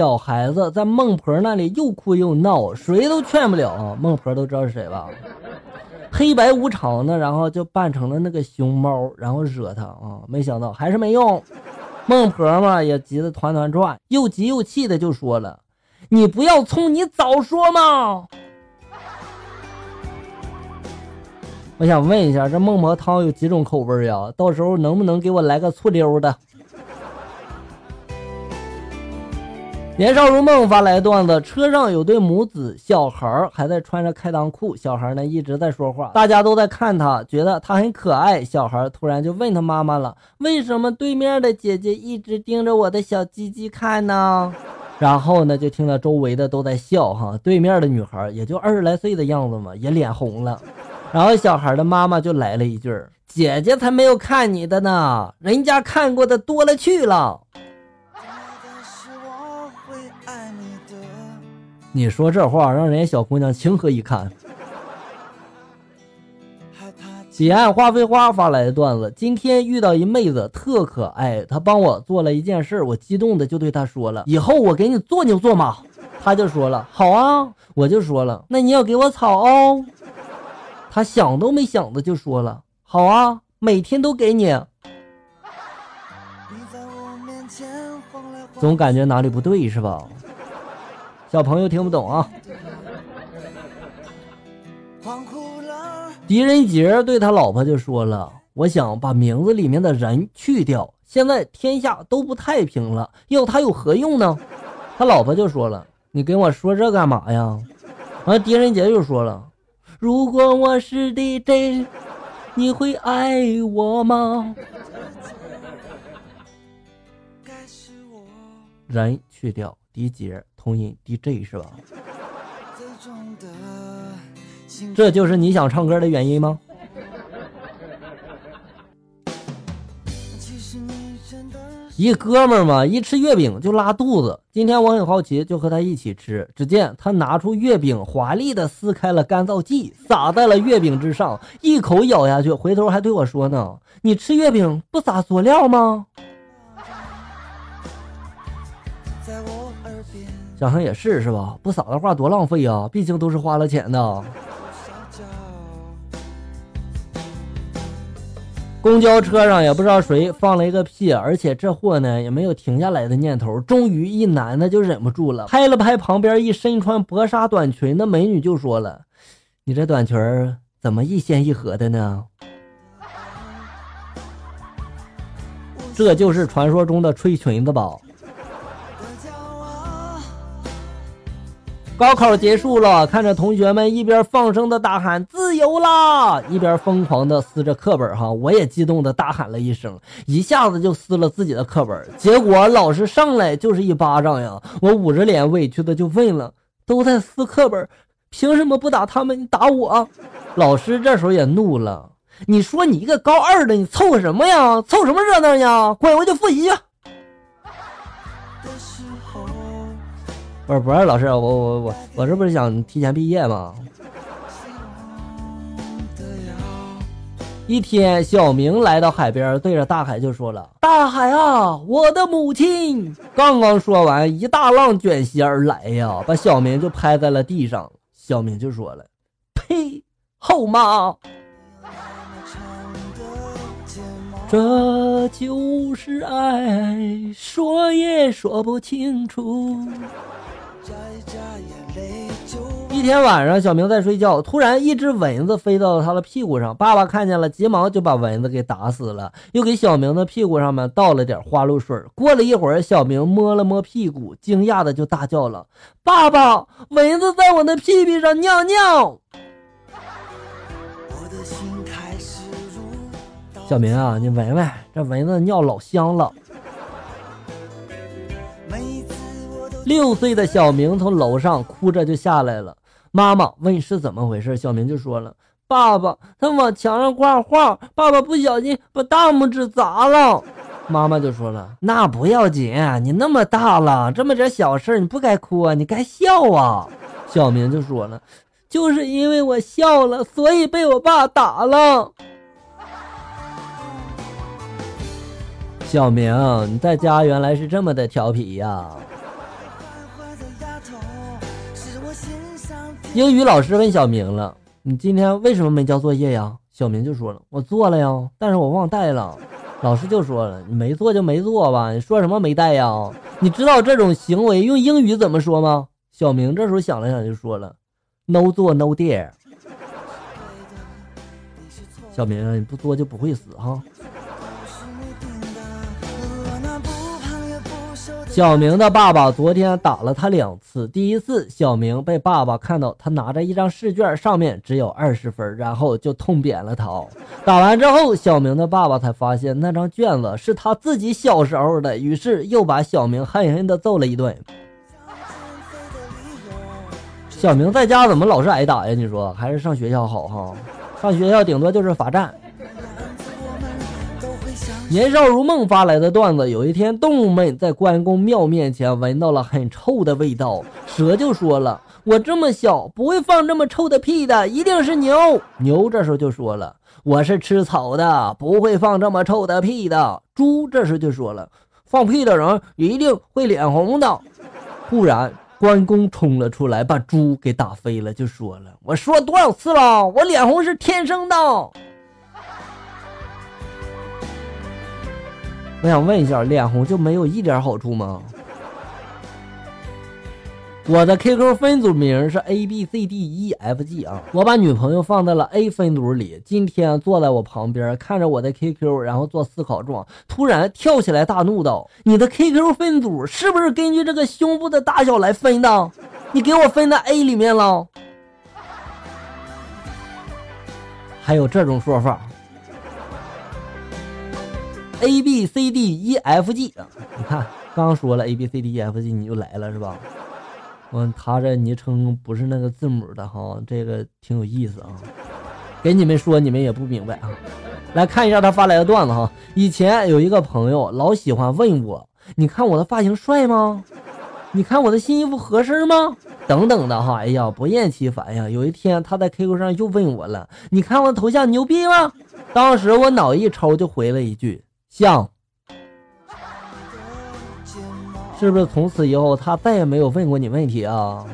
小孩子在孟婆那里又哭又闹，谁都劝不了。孟婆都知道是谁吧？黑白无常的，然后就扮成了那个熊猫，然后惹他啊，没想到还是没用。孟婆嘛也急得团团转，又急又气的就说了：“你不要冲，你早说嘛！”我想问一下，这孟婆汤有几种口味呀？到时候能不能给我来个醋溜的？年少如梦发来段子：车上有对母子，小孩还在穿着开裆裤，小孩呢一直在说话，大家都在看他，觉得他很可爱。小孩突然就问他妈妈了：“为什么对面的姐姐一直盯着我的小鸡鸡看呢？” 然后呢，就听到周围的都在笑，哈，对面的女孩也就二十来岁的样子嘛，也脸红了。然后小孩的妈妈就来了一句：“姐姐才没有看你的呢，人家看过的多了去了。”你说这话让人家小姑娘情何以堪？彼岸花非花发来的段子：今天遇到一妹子特可爱，她帮我做了一件事，我激动的就对她说了：“以后我给你做牛做马。”她就说了：“好啊。”我就说了：“那你要给我草哦。”她想都没想的就说了：“好啊，每天都给你。”总感觉哪里不对是吧？小朋友听不懂啊。狄仁杰对他老婆就说了：“我想把名字里面的人去掉，现在天下都不太平了，要他有何用呢？”他老婆就说了：“你跟我说这干嘛呀？”完，狄仁杰就说了。如果我是 DJ，你会爱我吗？人去掉，D J 同音 DJ 是吧？这就是你想唱歌的原因吗？一哥们儿嘛，一吃月饼就拉肚子。今天我很好奇，就和他一起吃。只见他拿出月饼，华丽的撕开了干燥剂，撒在了月饼之上，一口咬下去，回头还对我说呢：“你吃月饼不撒佐料吗？”想想也是，是吧？不撒的话多浪费啊！毕竟都是花了钱的。公交车上也不知道谁放了一个屁，而且这货呢也没有停下来的念头。终于，一男的就忍不住了，拍了拍旁边一身穿薄纱短裙的美女，就说了：“你这短裙怎么一掀一合的呢？”这就是传说中的吹裙子吧？高考结束了，看着同学们一边放声的大喊“自由啦”，一边疯狂的撕着课本，哈，我也激动的大喊了一声，一下子就撕了自己的课本。结果老师上来就是一巴掌呀！我捂着脸委屈的就问了：“都在撕课本，凭什么不打他们，你打我？”老师这时候也怒了：“你说你一个高二的，你凑什么呀？凑什么热闹呀？滚回去复习去！”不是不是，老师，我我我我这不是想提前毕业吗？一天，小明来到海边，对着大海就说了：“大海啊，我的母亲！”刚刚说完，一大浪卷袭而来呀，把小明就拍在了地上。小明就说了：“呸，后妈！这就是爱，说也说不清楚。”一天晚上，小明在睡觉，突然一只蚊子飞到了他的屁股上。爸爸看见了，急忙就把蚊子给打死了，又给小明的屁股上面倒了点花露水。过了一会儿，小明摸了摸屁股，惊讶的就大叫了：“爸爸，蚊子在我的屁屁上尿尿！”小明啊，你闻闻，这蚊子尿老香了。六岁的小明从楼上哭着就下来了，妈妈问是怎么回事，小明就说了：“爸爸他往墙上挂画，爸爸不小心把大拇指砸了。”妈妈就说了：“那不要紧，你那么大了，这么点小事你不该哭啊，你该笑啊。”小明就说了：“就是因为我笑了，所以被我爸打了。”小明，你在家原来是这么的调皮呀。英语老师问小明了：“你今天为什么没交作业呀？”小明就说了：“我做了呀，但是我忘带了。”老师就说了：“你没做就没做吧，你说什么没带呀？你知道这种行为用英语怎么说吗？”小明这时候想了想就说了：“No 做 No dare。”小明，你不做就不会死哈。小明的爸爸昨天打了他两次。第一次，小明被爸爸看到他拿着一张试卷，上面只有二十分，然后就痛扁了他。打完之后，小明的爸爸才发现那张卷子是他自己小时候的，于是又把小明狠狠地揍了一顿。小明在家怎么老是挨打呀？你说还是上学校好哈？上学校顶多就是罚站。年少如梦发来的段子：有一天，动物们在关公庙面前闻到了很臭的味道，蛇就说了：“我这么小，不会放这么臭的屁的，一定是牛。”牛这时候就说了：“我是吃草的，不会放这么臭的屁的。”猪这时就说了：“放屁的人一定会脸红的。”忽然，关公冲了出来，把猪给打飞了，就说了：“我说多少次了，我脸红是天生的。”我想问一下，脸红就没有一点好处吗？我的 QQ 分组名是 A B C D E F G 啊，我把女朋友放在了 A 分组里。今天坐在我旁边，看着我的 QQ，然后做思考状，突然跳起来大怒道：“你的 QQ 分组是不是根据这个胸部的大小来分的？你给我分在 A 里面了？还有这种说法？” A B C D E F G 啊，你看，刚说了 A B C D E F G，你就来了是吧？嗯，他这昵称不是那个字母的哈，这个挺有意思啊。给你们说，你们也不明白啊。来看一下他发来的段子哈。以前有一个朋友老喜欢问我，你看我的发型帅吗？你看我的新衣服合身吗？等等的哈。哎呀，不厌其烦呀。有一天他在 QQ 上又问我了，你看我的头像牛逼吗？当时我脑一抽就回了一句。像，是不是从此以后他再也没有问过你问题啊？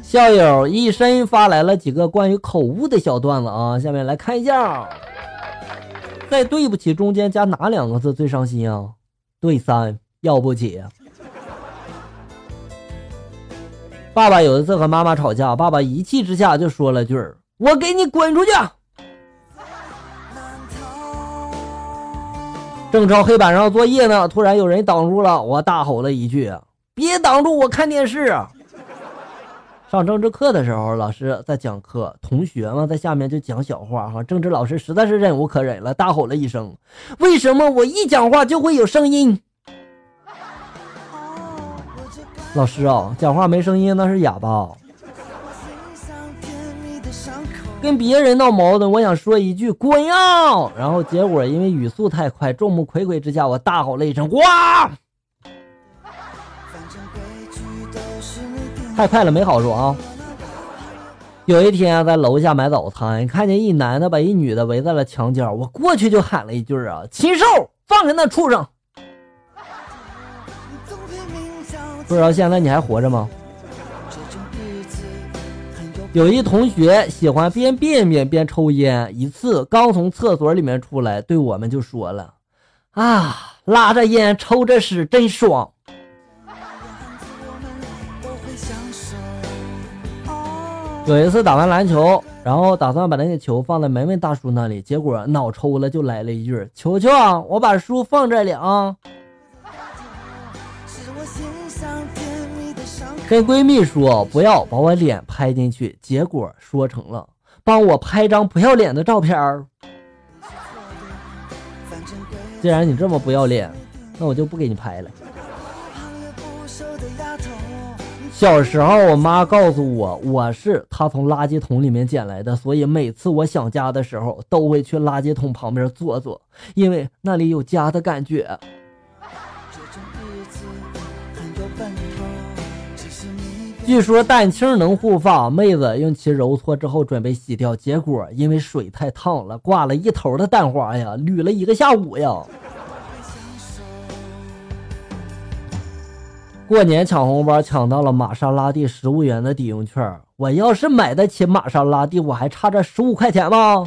校友一身发来了几个关于口误的小段子啊，下面来看一下，在对不起中间加哪两个字最伤心啊？对三要不起。爸爸有一次和妈妈吵架，爸爸一气之下就说了句：“我给你滚出去。”正抄黑板上作业呢，突然有人挡住了，我大吼了一句：“别挡住我看电视！”上政治课的时候，老师在讲课，同学们在下面就讲小话。哈，政治老师实在是忍无可忍了，大吼了一声：“为什么我一讲话就会有声音？”老师啊，讲话没声音那是哑巴。跟别人闹矛盾，我想说一句“滚呀”，然后结果因为语速太快，众目睽睽之下，我大吼了一声“哇”，太快了，没好处啊。有一天在楼下买早餐，看见一男的把一女的围在了墙角，我过去就喊了一句啊：“禽兽，放开那畜生！”不知道现在你还活着吗？有一同学喜欢边便便边抽烟，一次刚从厕所里面出来，对我们就说了：“啊，拉着烟抽着屎真爽。”有一次打完篮球，然后打算把那个球放在门卫大叔那里，结果脑抽了，就来了一句：“球球，我把书放这里啊。”跟闺蜜说不要把我脸拍进去，结果说成了帮我拍张不要脸的照片儿。既然你这么不要脸，那我就不给你拍了。小时候，我妈告诉我，我是她从垃圾桶里面捡来的，所以每次我想家的时候，都会去垃圾桶旁边坐坐，因为那里有家的感觉。据说蛋清能护发，妹子用其揉搓之后准备洗掉，结果因为水太烫了，挂了一头的蛋花呀，捋了一个下午呀。过年抢红包抢到了玛莎拉蒂十五元的抵用券，我要是买得起玛莎拉蒂，我还差这十五块钱吗？